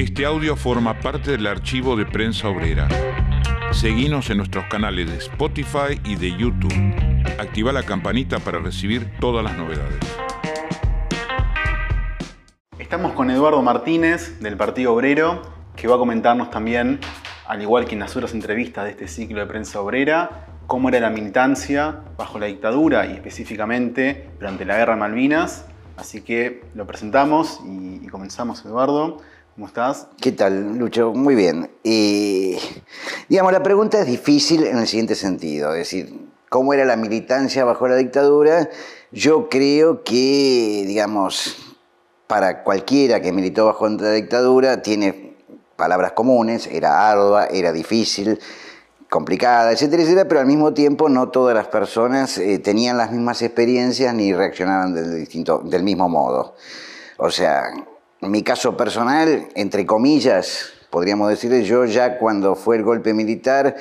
Este audio forma parte del archivo de Prensa Obrera. Seguinos en nuestros canales de Spotify y de YouTube. Activa la campanita para recibir todas las novedades. Estamos con Eduardo Martínez del Partido Obrero, que va a comentarnos también, al igual que en las otras entrevistas de este ciclo de Prensa Obrera, cómo era la militancia bajo la dictadura y específicamente durante la Guerra de Malvinas. Así que lo presentamos y, comenzamos, Eduardo. ¿Cómo estás? ¿Qué tal, Lucho? Muy bien. digamos, la pregunta es difícil en el siguiente sentido, es decir, ¿cómo era la militancia bajo la dictadura? Yo creo que, digamos, para cualquiera que militó bajo la dictadura, tiene palabras comunes, era ardua, era difícil, complicada, etcétera, etcétera, pero al mismo tiempo no todas las personas eh, tenían las mismas experiencias ni reaccionaban del, distinto, del mismo modo. O sea, mi caso personal, entre comillas, podríamos decirle, yo ya cuando fue el golpe militar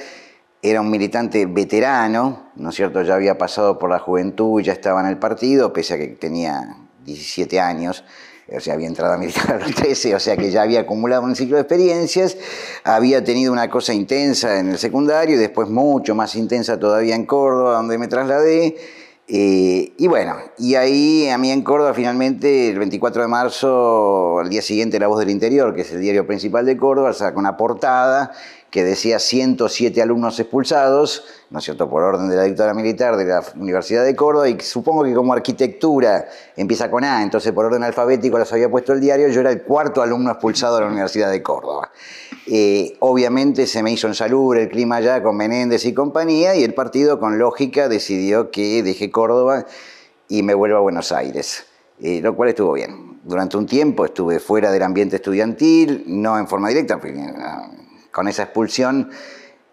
era un militante veterano, ¿no es cierto? Ya había pasado por la juventud, ya estaba en el partido, pese a que tenía 17 años o sea, había entrado a militar a los 13, o sea que ya había acumulado un ciclo de experiencias, había tenido una cosa intensa en el secundario y después mucho más intensa todavía en Córdoba, donde me trasladé. Eh, y bueno, y ahí a mí en Córdoba finalmente el 24 de marzo, al día siguiente La Voz del Interior, que es el diario principal de Córdoba, sacó una portada que decía 107 alumnos expulsados, ¿no es cierto?, por orden de la dictadura militar de la Universidad de Córdoba, y supongo que como arquitectura empieza con A, entonces por orden alfabético los había puesto el diario, yo era el cuarto alumno expulsado de la Universidad de Córdoba. Eh, obviamente se me hizo en salud el clima allá con Menéndez y compañía, y el partido con lógica decidió que deje Córdoba y me vuelva a Buenos Aires, eh, lo cual estuvo bien. Durante un tiempo estuve fuera del ambiente estudiantil, no en forma directa, porque con esa expulsión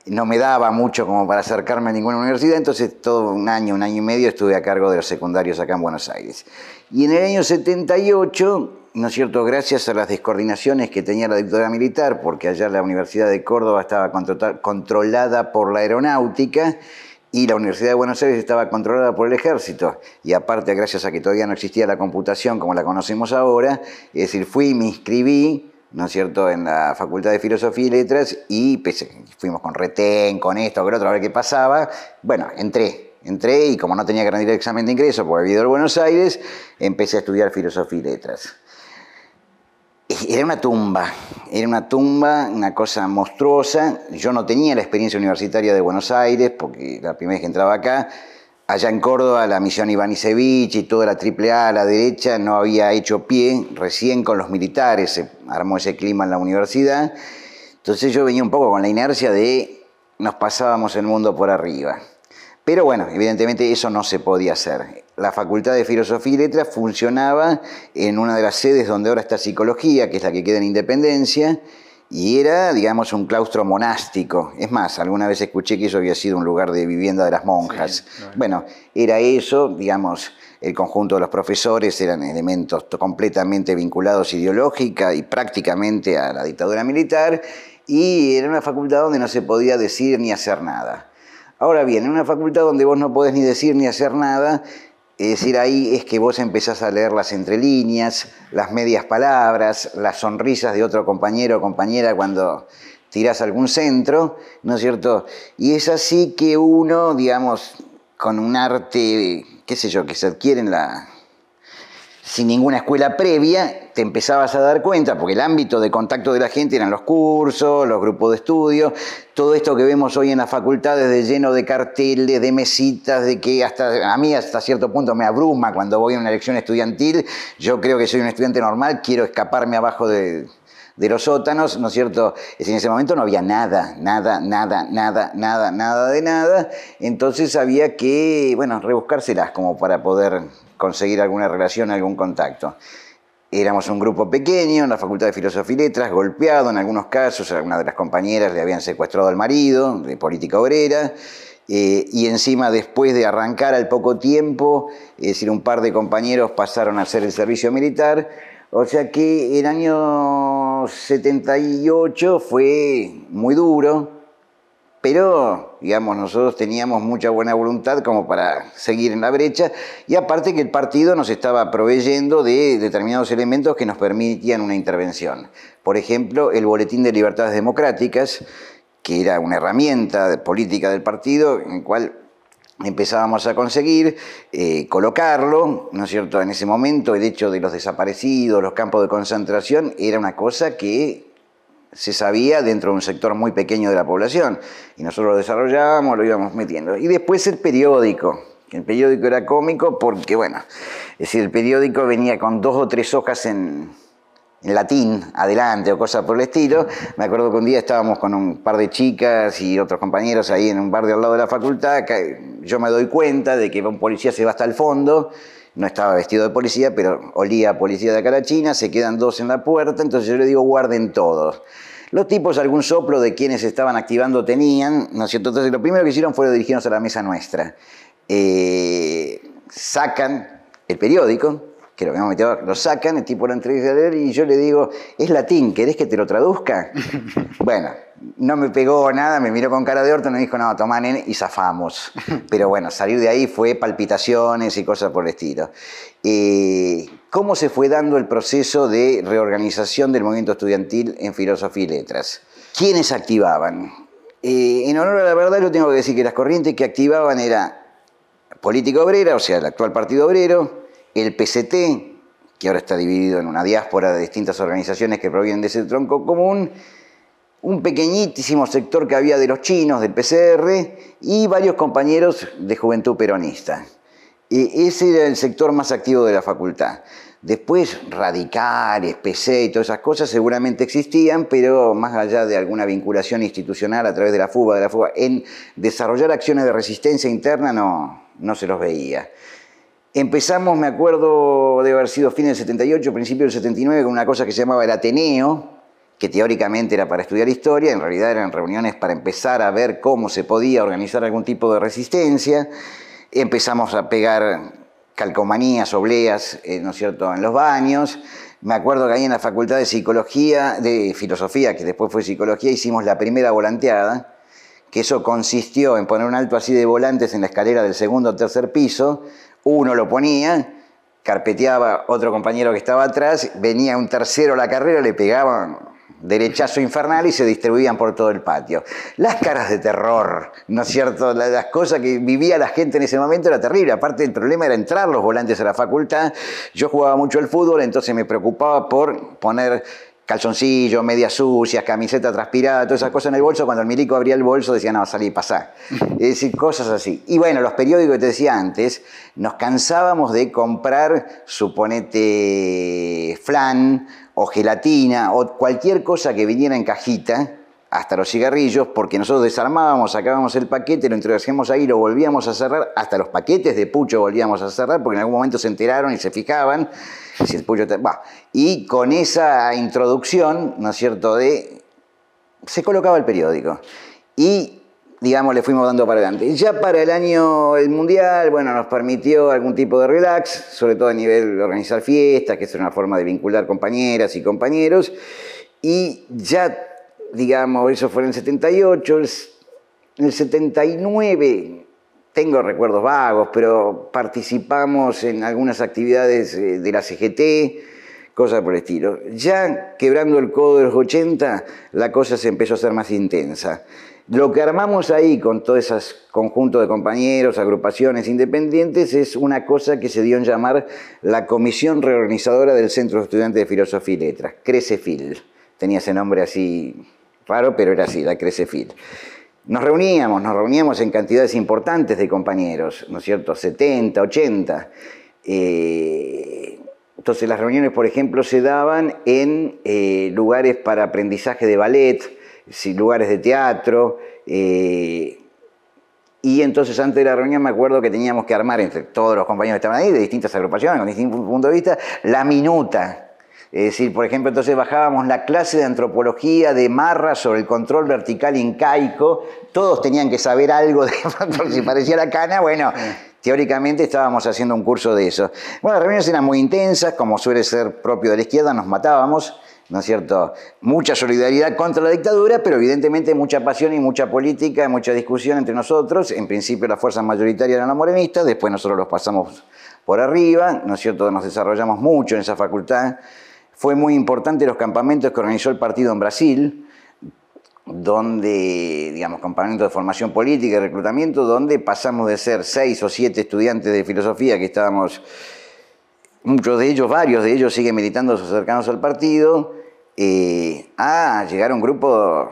no me daba mucho como para acercarme a ninguna universidad, entonces todo un año, un año y medio estuve a cargo de los secundarios acá en Buenos Aires. Y en el año 78, ¿no es cierto?, gracias a las descoordinaciones que tenía la dictadura militar, porque allá la Universidad de Córdoba estaba controlada por la aeronáutica, y la Universidad de Buenos Aires estaba controlada por el ejército. Y aparte, gracias a que todavía no existía la computación como la conocemos ahora, es decir, fui, me inscribí, ¿no es cierto?, en la Facultad de Filosofía y Letras y fuimos con retén, con esto, con otro, a ver qué pasaba. Bueno, entré, entré y como no tenía que rendir el examen de ingreso porque había ido a Buenos Aires, empecé a estudiar Filosofía y Letras. Era una tumba, era una tumba, una cosa monstruosa. Yo no tenía la experiencia universitaria de Buenos Aires porque la primera vez que entraba acá, Allá en Córdoba, la misión Ivanisevic y toda la AAA a la derecha no había hecho pie, recién con los militares se armó ese clima en la universidad. Entonces yo venía un poco con la inercia de nos pasábamos el mundo por arriba. Pero bueno, evidentemente eso no se podía hacer. La Facultad de Filosofía y Letras funcionaba en una de las sedes donde ahora está Psicología, que es la que queda en Independencia, y era, digamos, un claustro monástico. Es más, alguna vez escuché que eso había sido un lugar de vivienda de las monjas. Bueno, era eso, digamos, el conjunto de los profesores eran elementos completamente vinculados ideológica y prácticamente a la dictadura militar, y era una facultad donde no se podía decir ni hacer nada. Ahora bien, en una facultad donde vos no podés ni decir ni hacer nada, es decir, ahí es que vos empezás a leer las entrelíneas, las medias palabras, las sonrisas de otro compañero o compañera cuando tirás algún centro, ¿no es cierto? Y es así que uno, digamos, con un arte, qué sé yo, que se adquiere en la, sin ninguna escuela previa, te empezabas a dar cuenta, porque el ámbito de contacto de la gente eran los cursos, los grupos de estudio, todo esto que vemos hoy en las facultades de lleno de carteles, de mesitas, de que hasta a mí hasta cierto punto me abruma cuando voy a una elección estudiantil, yo creo que soy un estudiante normal, quiero escaparme abajo de, de los sótanos, ¿no es cierto? En ese momento no había nada, nada, nada, nada, nada, nada de nada. Entonces había que, bueno, rebuscárselas como para poder conseguir alguna relación, algún contacto. Éramos un grupo pequeño en la Facultad de Filosofía y Letras, golpeado en algunos casos, a algunas de las compañeras le habían secuestrado al marido, de política obrera, eh, y encima después de arrancar al poco tiempo, es decir, un par de compañeros pasaron a hacer el servicio militar, o sea que el año 78 fue muy duro, pero, digamos, nosotros teníamos mucha buena voluntad como para seguir en la brecha, y aparte que el partido nos estaba proveyendo de determinados elementos que nos permitían una intervención. Por ejemplo, el Boletín de Libertades Democráticas, que era una herramienta política del partido, en el cual empezábamos a conseguir eh, colocarlo, ¿no es cierto? En ese momento el hecho de los desaparecidos, los campos de concentración, era una cosa que se sabía dentro de un sector muy pequeño de la población. Y nosotros lo desarrollábamos, lo íbamos metiendo. Y después el periódico. El periódico era cómico porque, bueno, es decir, el periódico venía con dos o tres hojas en, en latín, adelante o cosas por el estilo. Me acuerdo que un día estábamos con un par de chicas y otros compañeros ahí en un bar de al lado de la facultad, yo me doy cuenta de que un policía se va hasta el fondo, no estaba vestido de policía, pero olía a policía de cara china, se quedan dos en la puerta, entonces yo le digo guarden todos. Los tipos algún soplo de quienes estaban activando tenían, ¿no es cierto? Entonces lo primero que hicieron fue dirigirnos a la mesa nuestra. Eh, sacan el periódico, que lo habíamos metido, lo sacan, el tipo lo entrega a leer y yo le digo, es latín, ¿querés que te lo traduzca? bueno, no me pegó nada, me miró con cara de orto, me dijo, no, toma nene, y zafamos. Pero bueno, salir de ahí fue palpitaciones y cosas por el estilo. Eh, ¿Cómo se fue dando el proceso de reorganización del movimiento estudiantil en filosofía y letras? ¿Quiénes activaban? Eh, en honor a la verdad, yo tengo que decir que las corrientes que activaban era Política Obrera, o sea, el actual Partido Obrero, el PCT, que ahora está dividido en una diáspora de distintas organizaciones que provienen de ese tronco común, un pequeñísimo sector que había de los chinos, del PCR, y varios compañeros de juventud peronista. E ese era el sector más activo de la facultad. Después, radicales, PC y todas esas cosas seguramente existían, pero más allá de alguna vinculación institucional a través de la fuga, de la fuga, en desarrollar acciones de resistencia interna no, no se los veía. Empezamos, me acuerdo de haber sido fin del 78, principio del 79, con una cosa que se llamaba el Ateneo, que teóricamente era para estudiar historia, en realidad eran reuniones para empezar a ver cómo se podía organizar algún tipo de resistencia. Empezamos a pegar calcomanías, obleas, eh, ¿no es cierto?, en los baños. Me acuerdo que ahí en la Facultad de Psicología, de Filosofía, que después fue Psicología, hicimos la primera volanteada, que eso consistió en poner un alto así de volantes en la escalera del segundo o tercer piso, uno lo ponía, carpeteaba otro compañero que estaba atrás, venía un tercero a la carrera, le pegaban derechazo infernal y se distribuían por todo el patio. Las caras de terror, ¿no es cierto? Las cosas que vivía la gente en ese momento era terrible. Aparte, el problema era entrar los volantes a la facultad. Yo jugaba mucho el fútbol, entonces me preocupaba por poner calzoncillo, medias sucias, camiseta transpirada, todas esas cosas en el bolso. Cuando el milico abría el bolso decía, no, salí, pasá. Es decir, cosas así. Y bueno, los periódicos que te decía antes, nos cansábamos de comprar, suponete, flan o gelatina o cualquier cosa que viniera en cajita, hasta los cigarrillos, porque nosotros desarmábamos, sacábamos el paquete, lo introducíamos ahí, lo volvíamos a cerrar, hasta los paquetes de pucho volvíamos a cerrar, porque en algún momento se enteraron y se fijaban el. Y con esa introducción, ¿no es cierto?, de... se colocaba el periódico. Y, digamos, le fuimos dando para adelante. Ya para el año, el Mundial, bueno, nos permitió algún tipo de relax, sobre todo a nivel de organizar fiestas, que es una forma de vincular compañeras y compañeros. Y ya digamos, eso fue en el 78, en el 79 tengo recuerdos vagos, pero participamos en algunas actividades eh, de la CGT, cosas por el estilo. Ya quebrando el codo de los 80, la cosa se empezó a ser más intensa. Lo que armamos ahí con todo ese conjunto de compañeros, agrupaciones independientes, es una cosa que se dio en llamar la Comisión Reorganizadora del Centro de Estudiantes de Filosofía y Letras, CRECEFIL. Tenía ese nombre así Raro, pero era así, la Crecefil. Nos reuníamos, nos reuníamos en cantidades importantes de compañeros, ¿no es cierto? 70, 80. Eh, entonces las reuniones, por ejemplo, se daban en eh, lugares para aprendizaje de ballet, lugares de teatro. Eh, y entonces antes de la reunión me acuerdo que teníamos que armar entre todos los compañeros que estaban ahí, de distintas agrupaciones, con distintos puntos de vista, la minuta es decir, por ejemplo, entonces bajábamos la clase de antropología de Marra sobre el control vertical incaico, todos tenían que saber algo de si parecía la cana, bueno, teóricamente estábamos haciendo un curso de eso. Bueno, las reuniones eran muy intensas, como suele ser propio de la izquierda, nos matábamos, ¿no es cierto? Mucha solidaridad contra la dictadura, pero evidentemente mucha pasión y mucha política, mucha discusión entre nosotros. En principio la fuerza mayoritaria eran los morenistas, después nosotros los pasamos por arriba, ¿no es cierto? Nos desarrollamos mucho en esa facultad. Fue muy importante los campamentos que organizó el partido en Brasil, donde, digamos, campamentos de formación política y reclutamiento, donde pasamos de ser seis o siete estudiantes de filosofía que estábamos muchos de ellos, varios de ellos siguen militando cercanos al partido, eh, a llegar a un grupo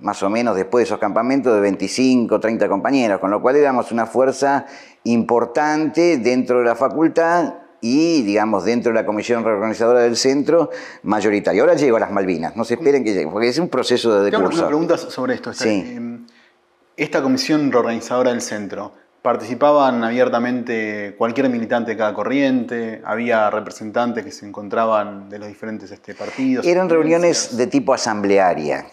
más o menos después de esos campamentos de 25, 30 compañeros, con lo cual éramos una fuerza importante dentro de la facultad y, digamos, dentro de la comisión reorganizadora del centro, mayoritaria. Ahora llego a las Malvinas, no se esperen que llegue, porque es un proceso de Tengo decurso. una pregunta sobre esto. Esta, Sí. eh, esta comisión reorganizadora del centro, ¿participaban abiertamente cualquier militante de cada corriente? ¿Había representantes que se encontraban de los diferentes este, partidos? Eran reuniones de tipo asamblearia,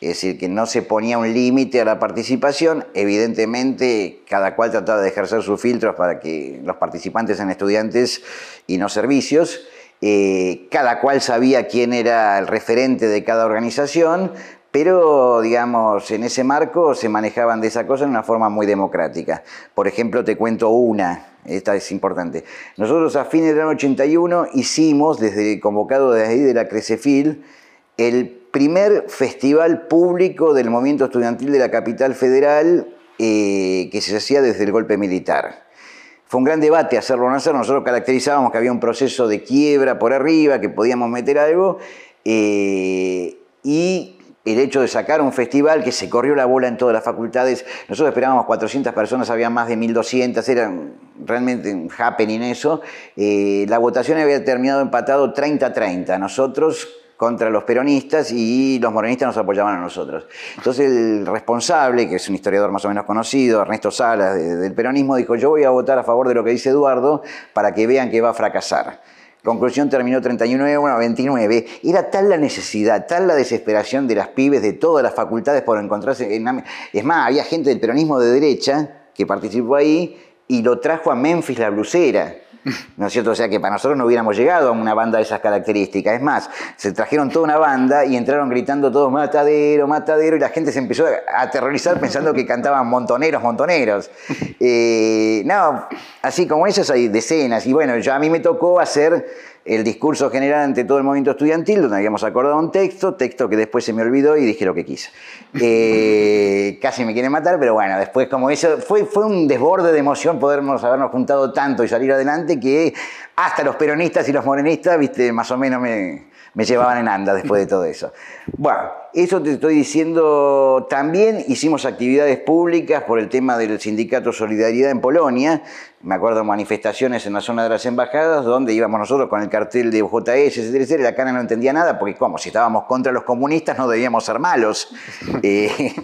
es decir, que no se ponía un límite a la participación, evidentemente cada cual trataba de ejercer sus filtros para que los participantes sean estudiantes y no servicios, Eh, cada cual sabía quién era el referente de cada organización, pero digamos, en ese marco se manejaban de esa cosa en una forma muy democrática. Por ejemplo, te cuento una, esta es importante. Nosotros a fines del año 81 hicimos, desde convocado desde ahí de la Crecefil, el primer festival público del movimiento estudiantil de la capital federal eh, que se hacía desde el golpe militar. Fue un gran debate hacerlo o no hacerlo. Nosotros caracterizábamos que había un proceso de quiebra por arriba, que podíamos meter algo, eh, y el hecho de sacar un festival que se corrió la bola en todas las facultades. Nosotros esperábamos 400 personas, había más de 1200, era realmente un happening eso. Eh, la votación había terminado empatado 30-30. Nosotros contra los peronistas y los morenistas nos apoyaban a nosotros. Entonces el responsable, que es un historiador más o menos conocido, Ernesto Salas, de- del peronismo, dijo, yo voy a votar a favor de lo que dice Eduardo para que vean que va a fracasar. Conclusión terminó 39, bueno, 29. Era tal la necesidad, tal la desesperación de las pibes de todas las facultades por encontrarse. En... Es más, había gente del peronismo de derecha que participó ahí y lo trajo a Memphis la blusera. ¿No es cierto? O sea que para nosotros no hubiéramos llegado a una banda de esas características. Es más, se trajeron toda una banda y entraron gritando todos matadero, matadero, y la gente se empezó a aterrorizar pensando que cantaban montoneros, montoneros. Eh, no, así como esas hay decenas. Y bueno, yo, a mí me tocó hacer el discurso general ante todo el movimiento estudiantil, donde habíamos acordado un texto, texto que después se me olvidó y dije lo que quise. Eh, casi me quieren matar, pero bueno, después como eso, fue, fue un desborde de emoción podernos habernos juntado tanto y salir adelante que hasta los peronistas y los morenistas, viste, más o menos me, me llevaban en anda después de todo eso. Bueno, eso te estoy diciendo, también hicimos actividades públicas por el tema del sindicato Solidaridad en Polonia, me acuerdo manifestaciones en la zona de las embajadas donde íbamos nosotros con el cartel de JS, etcétera, etcétera, y la cara no entendía nada porque como si estábamos contra los comunistas no debíamos ser malos. Eh,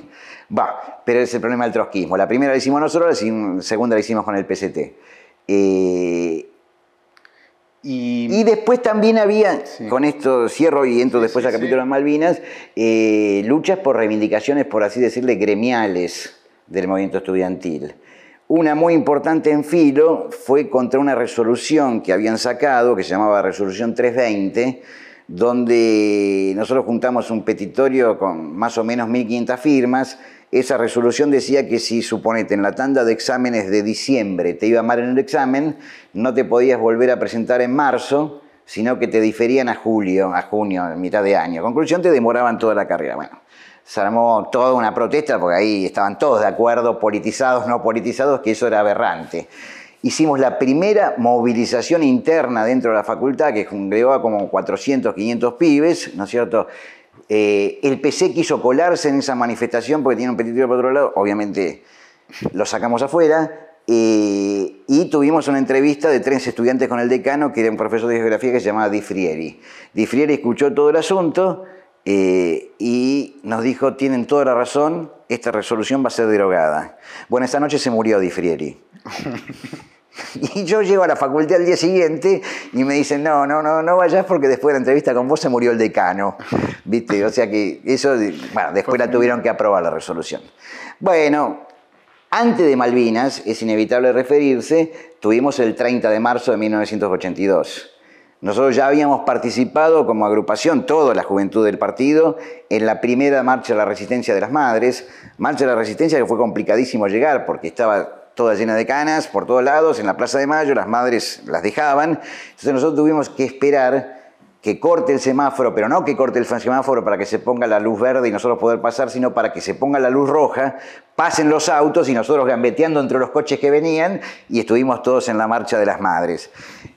pero es el problema del trotskismo. La primera la hicimos nosotros, la segunda la hicimos con el PCT. Eh, Y, y después también había, Sí. con esto cierro y entro después sí, al capítulo de Malvinas, eh, luchas por reivindicaciones, por así decirle, gremiales del movimiento estudiantil. Una muy importante en filo fue contra una resolución que habían sacado, que se llamaba Resolución 320, donde nosotros juntamos un petitorio con más o menos 1.500 firmas. Esa resolución decía que si, suponete, en la tanda de exámenes de diciembre te iba mal en el examen, no te podías volver a presentar en marzo, sino que te diferían a julio, a junio, a mitad de año. Conclusión, te demoraban toda la carrera. Bueno, se armó toda una protesta porque ahí estaban todos de acuerdo, politizados, no politizados, que eso era aberrante. Hicimos la primera movilización interna dentro de la facultad, que congregó a como 400, 500 pibes, ¿no es cierto? Eh, el PC quiso colarse en esa manifestación porque tiene un petitorio por otro lado, obviamente lo sacamos afuera, eh, y tuvimos una entrevista de tres estudiantes con el decano, que era un profesor de geografía que se llamaba Di Frieri. Di Frieri escuchó todo el asunto eh, y nos dijo, tienen toda la razón, esta resolución va a ser derogada. Bueno, esa noche se murió Di Frieri. Y yo llego a la facultad al día siguiente y me dicen, no, no, no, no vayas porque después de la entrevista con vos se murió el decano. ¿Viste? O sea que eso, bueno, después la tuvieron que aprobar la resolución. Bueno, antes de Malvinas, es inevitable referirse, tuvimos el 30 de marzo de 1982. Nosotros ya habíamos participado como agrupación, toda la juventud del partido, en la primera marcha de la resistencia de las madres. Marcha de la resistencia que fue complicadísimo llegar porque estaba toda llena de canas por todos lados, en la Plaza de Mayo, las madres las dejaban. Entonces nosotros tuvimos que esperar que corte el semáforo, pero no que corte el semáforo para que se ponga la luz verde y nosotros poder pasar, sino para que se ponga la luz roja, pasen los autos y nosotros gambeteando entre los coches que venían y estuvimos todos en la marcha de las madres.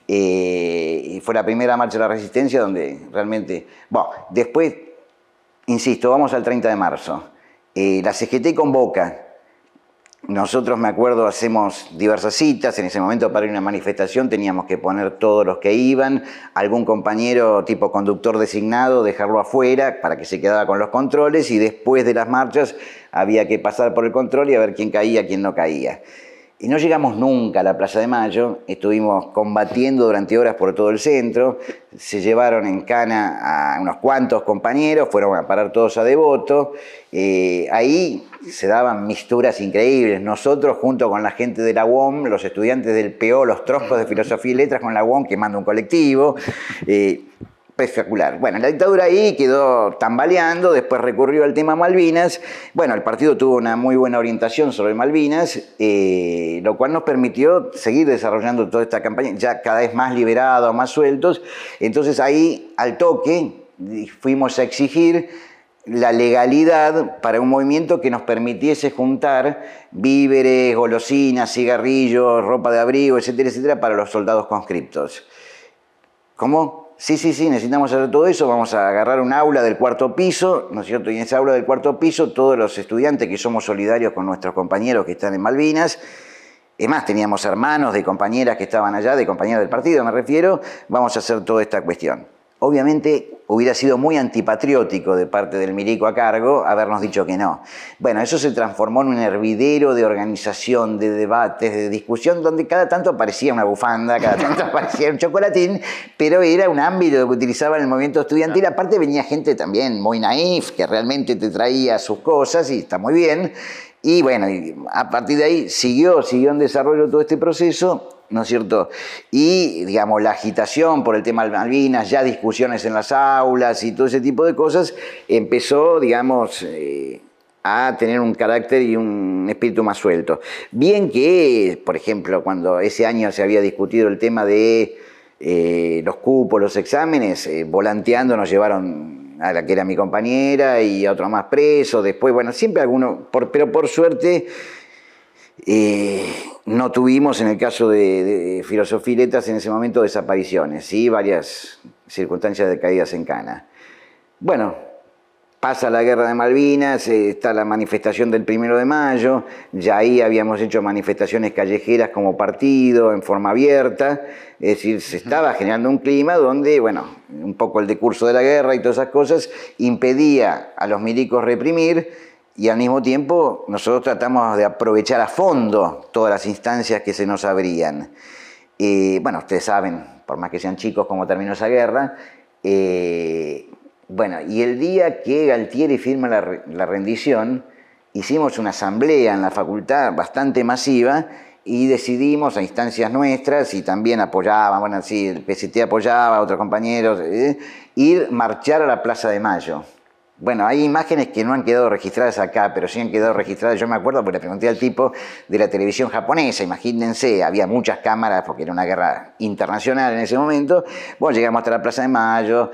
Eh, y fue la primera marcha de la resistencia donde realmente... Bueno, después, insisto, vamos al 30 de marzo. Eh, la CGT convoca nosotros, me acuerdo, hacemos diversas citas. En ese momento, para ir a una manifestación, teníamos que poner todos los que iban, algún compañero tipo conductor designado, dejarlo afuera para que se quedara con los controles y después de las marchas había que pasar por el control y a ver quién caía, quién no caía. Y no llegamos nunca a la Plaza de Mayo, estuvimos combatiendo durante horas por todo el centro, se llevaron en cana a unos cuantos compañeros, fueron a parar todos a Devoto, eh, ahí se daban misturas increíbles, nosotros junto con la gente de la UOM, los estudiantes del PO, los troncos de Filosofía y Letras con la UOM quemando un colectivo, eh, espectacular. Bueno, la dictadura ahí quedó tambaleando, después recurrió al tema Malvinas. Bueno, el partido tuvo una muy buena orientación sobre Malvinas, eh, lo cual nos permitió seguir desarrollando toda esta campaña, ya cada vez más liberados, más sueltos. Entonces ahí, al toque, fuimos a exigir la legalidad para un movimiento que nos permitiese juntar víveres, golosinas, cigarrillos, ropa de abrigo, etcétera, etcétera, para los soldados conscriptos. ¿Cómo? Sí, sí, sí, necesitamos hacer todo eso, vamos a agarrar un aula del cuarto piso, ¿no es cierto? Y en esa aula del cuarto piso, todos los estudiantes que somos solidarios con nuestros compañeros que están en Malvinas, es más, teníamos hermanos de compañeras que estaban allá, de compañeras del partido me refiero, vamos a hacer toda esta cuestión. Obviamente hubiera sido muy antipatriótico de parte del milico a cargo habernos dicho que no. Bueno, eso se transformó en un hervidero de organización, de debates, de discusión, donde cada tanto aparecía una bufanda, cada tanto aparecía un chocolatín, pero era un ámbito que utilizaba el movimiento estudiantil. Aparte venía gente también muy naif, que realmente te traía sus cosas y está muy bien. Y bueno, a partir de ahí siguió, siguió en desarrollo todo este proceso ¿no es cierto? Y, digamos, la agitación por el tema Malvinas, ya discusiones en las aulas y todo ese tipo de cosas, empezó, digamos, eh, a tener un carácter y un espíritu más suelto. Bien que, por ejemplo, cuando ese año se había discutido el tema de eh, los cupos, los exámenes, eh, volanteando nos llevaron a la que era mi compañera y a otro más preso, después, bueno, siempre alguno, pero por suerte no tuvimos en el caso de, Filosofía y Letras en ese momento desapariciones, ¿sí? varias circunstancias de caídas en cana. Bueno, pasa la guerra de Malvinas, eh, está la manifestación del primero de mayo, ya ahí habíamos hecho manifestaciones callejeras como partido, en forma abierta, es decir, se estaba generando un clima donde, bueno, un poco el decurso de la guerra y todas esas cosas impedía a los milicos reprimir, y al mismo tiempo nosotros tratamos de aprovechar a fondo todas las instancias que se nos abrían. bueno, ustedes saben, por más que sean chicos, cómo terminó esa guerra. Eh, bueno, y el día que Galtieri firma la, rendición, hicimos una asamblea en la facultad bastante masiva y decidimos a instancias nuestras y también apoyaban, bueno, sí, el PCT apoyaba, otros compañeros, eh, ir marchar a la Plaza de Mayo. Bueno, hay imágenes que no han quedado registradas acá, pero sí han quedado registradas. Yo me acuerdo porque le pregunté al tipo de la televisión japonesa, imagínense, había muchas cámaras porque era una guerra internacional en ese momento. Bueno, llegamos hasta la Plaza de Mayo,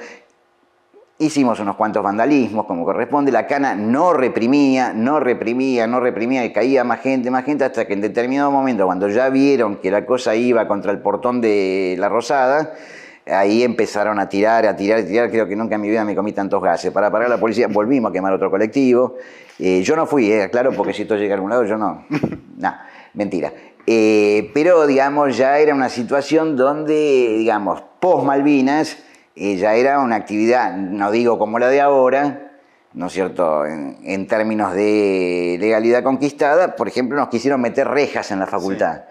hicimos unos cuantos vandalismos como corresponde. La cana no reprimía, no reprimía, no reprimía y caía más gente, más gente, hasta que en determinado momento, cuando ya vieron que la cosa iba contra el portón de la Rosada, ahí empezaron a tirar, a tirar, a tirar. Creo que nunca en mi vida me comí tantos gases. Para parar a la policía volvimos a quemar otro colectivo. Eh, yo no fui, eh, claro, porque si esto llega a algún lado, yo no. no, mentira. Eh, pero, digamos, ya era una situación donde, digamos, post Malvinas, eh, ya era una actividad, no digo como la de ahora, ¿no es cierto?, en, términos de legalidad conquistada, por ejemplo, nos quisieron meter rejas en la facultad.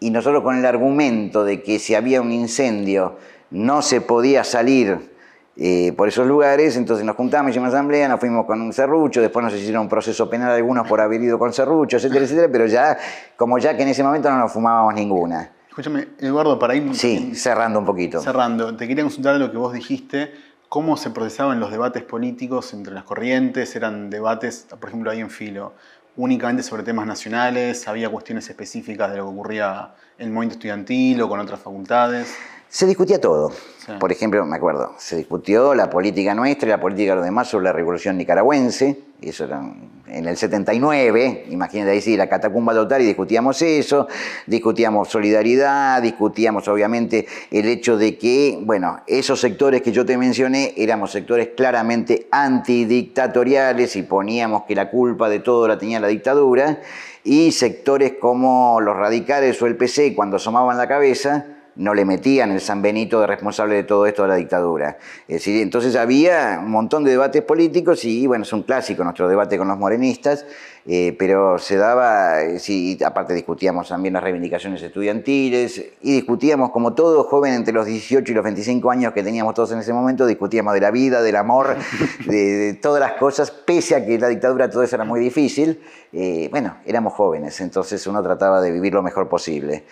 Y nosotros con el argumento de que si había un incendio no se podía salir eh, por esos lugares, entonces nos juntamos, hicimos asamblea, nos fuimos con un serrucho, después nos hicieron un proceso penal algunos por haber ido con serrucho, etcétera, etcétera, pero ya, como ya que en ese momento no nos fumábamos ninguna. Escúchame, Eduardo, para ir... Sí, cerrando un poquito. Cerrando, te quería consultar lo que vos dijiste, cómo se procesaban los debates políticos entre las corrientes, eran debates, por ejemplo, ahí en Filo, únicamente sobre temas nacionales, había cuestiones específicas de lo que ocurría en el movimiento estudiantil o con otras facultades. Se discutía todo. Por ejemplo, me acuerdo, se discutió la política nuestra y la política de los demás sobre la revolución nicaragüense, eso era en el 79, imagínate ahí sí, la catacumba total y discutíamos eso, discutíamos solidaridad, discutíamos obviamente el hecho de que, bueno, esos sectores que yo te mencioné éramos sectores claramente antidictatoriales y poníamos que la culpa de todo la tenía la dictadura, y sectores como los radicales o el PC cuando asomaban la cabeza, no le metían el San Benito de responsable de todo esto de la dictadura. Es decir, entonces había un montón de debates políticos y bueno, es un clásico nuestro debate con los morenistas, eh, pero se daba, eh, sí, aparte discutíamos también las reivindicaciones estudiantiles y discutíamos como todo joven entre los 18 y los 25 años que teníamos todos en ese momento, discutíamos de la vida, del amor, de, todas las cosas, pese a que la dictadura todo eso era muy difícil. Eh, bueno, éramos jóvenes, entonces uno trataba de vivir lo mejor posible.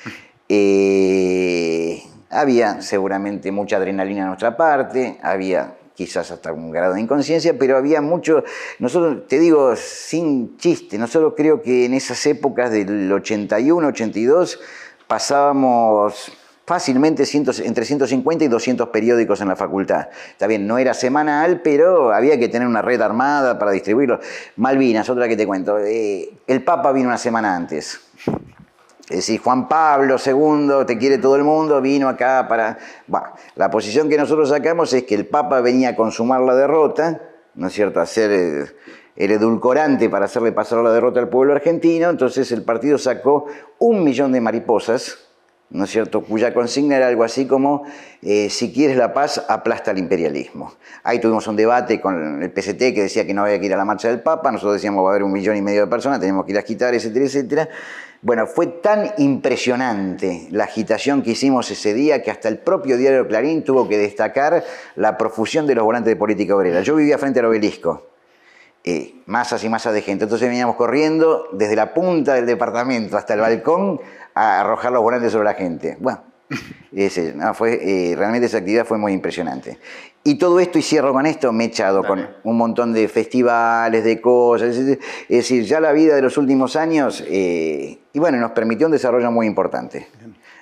Eh, había seguramente mucha adrenalina en nuestra parte, había quizás hasta un grado de inconsciencia, pero había mucho, nosotros, te digo sin chiste, nosotros creo que en esas épocas del 81, 82, pasábamos fácilmente entre 150 y 200 periódicos en la facultad. Está bien, no era semanal, pero había que tener una red armada para distribuirlo. Malvinas, otra que te cuento. Eh, el Papa vino una semana antes. Es decir, Juan Pablo II, te quiere todo el mundo, vino acá para... La posición que nosotros sacamos es que el Papa venía a consumar la derrota, ¿no es cierto?, a hacer el, edulcorante para hacerle pasar la derrota al pueblo argentino, entonces el partido sacó un millón de mariposas, ¿no es cierto?, cuya consigna era algo así como, eh, si quieres la paz, aplasta el imperialismo. Ahí tuvimos un debate con el PCT que decía que no había que ir a la marcha del Papa, nosotros decíamos va a haber un millón y medio de personas, tenemos que ir a quitar, etcétera, etcétera. Bueno, fue tan impresionante la agitación que hicimos ese día que hasta el propio diario Clarín tuvo que destacar la profusión de los volantes de política obrera. Yo vivía frente al obelisco, eh, masas y masas de gente, entonces veníamos corriendo desde la punta del departamento hasta el balcón a arrojar los volantes sobre la gente. Bueno, ese, fue, eh, realmente esa actividad fue muy impresionante. Y todo esto, y cierro con esto, me he echado con un montón de festivales, de cosas. Es decir, ya la vida de los últimos años, eh, y bueno, nos permitió un desarrollo muy importante.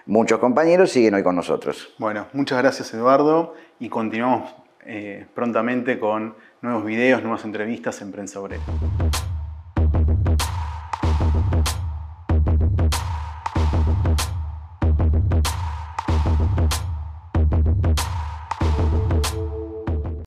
Muchos compañeros siguen hoy con nosotros. Bueno, muchas gracias Eduardo y continuamos eh, prontamente con nuevos videos, nuevas entrevistas en Prensa Obrera.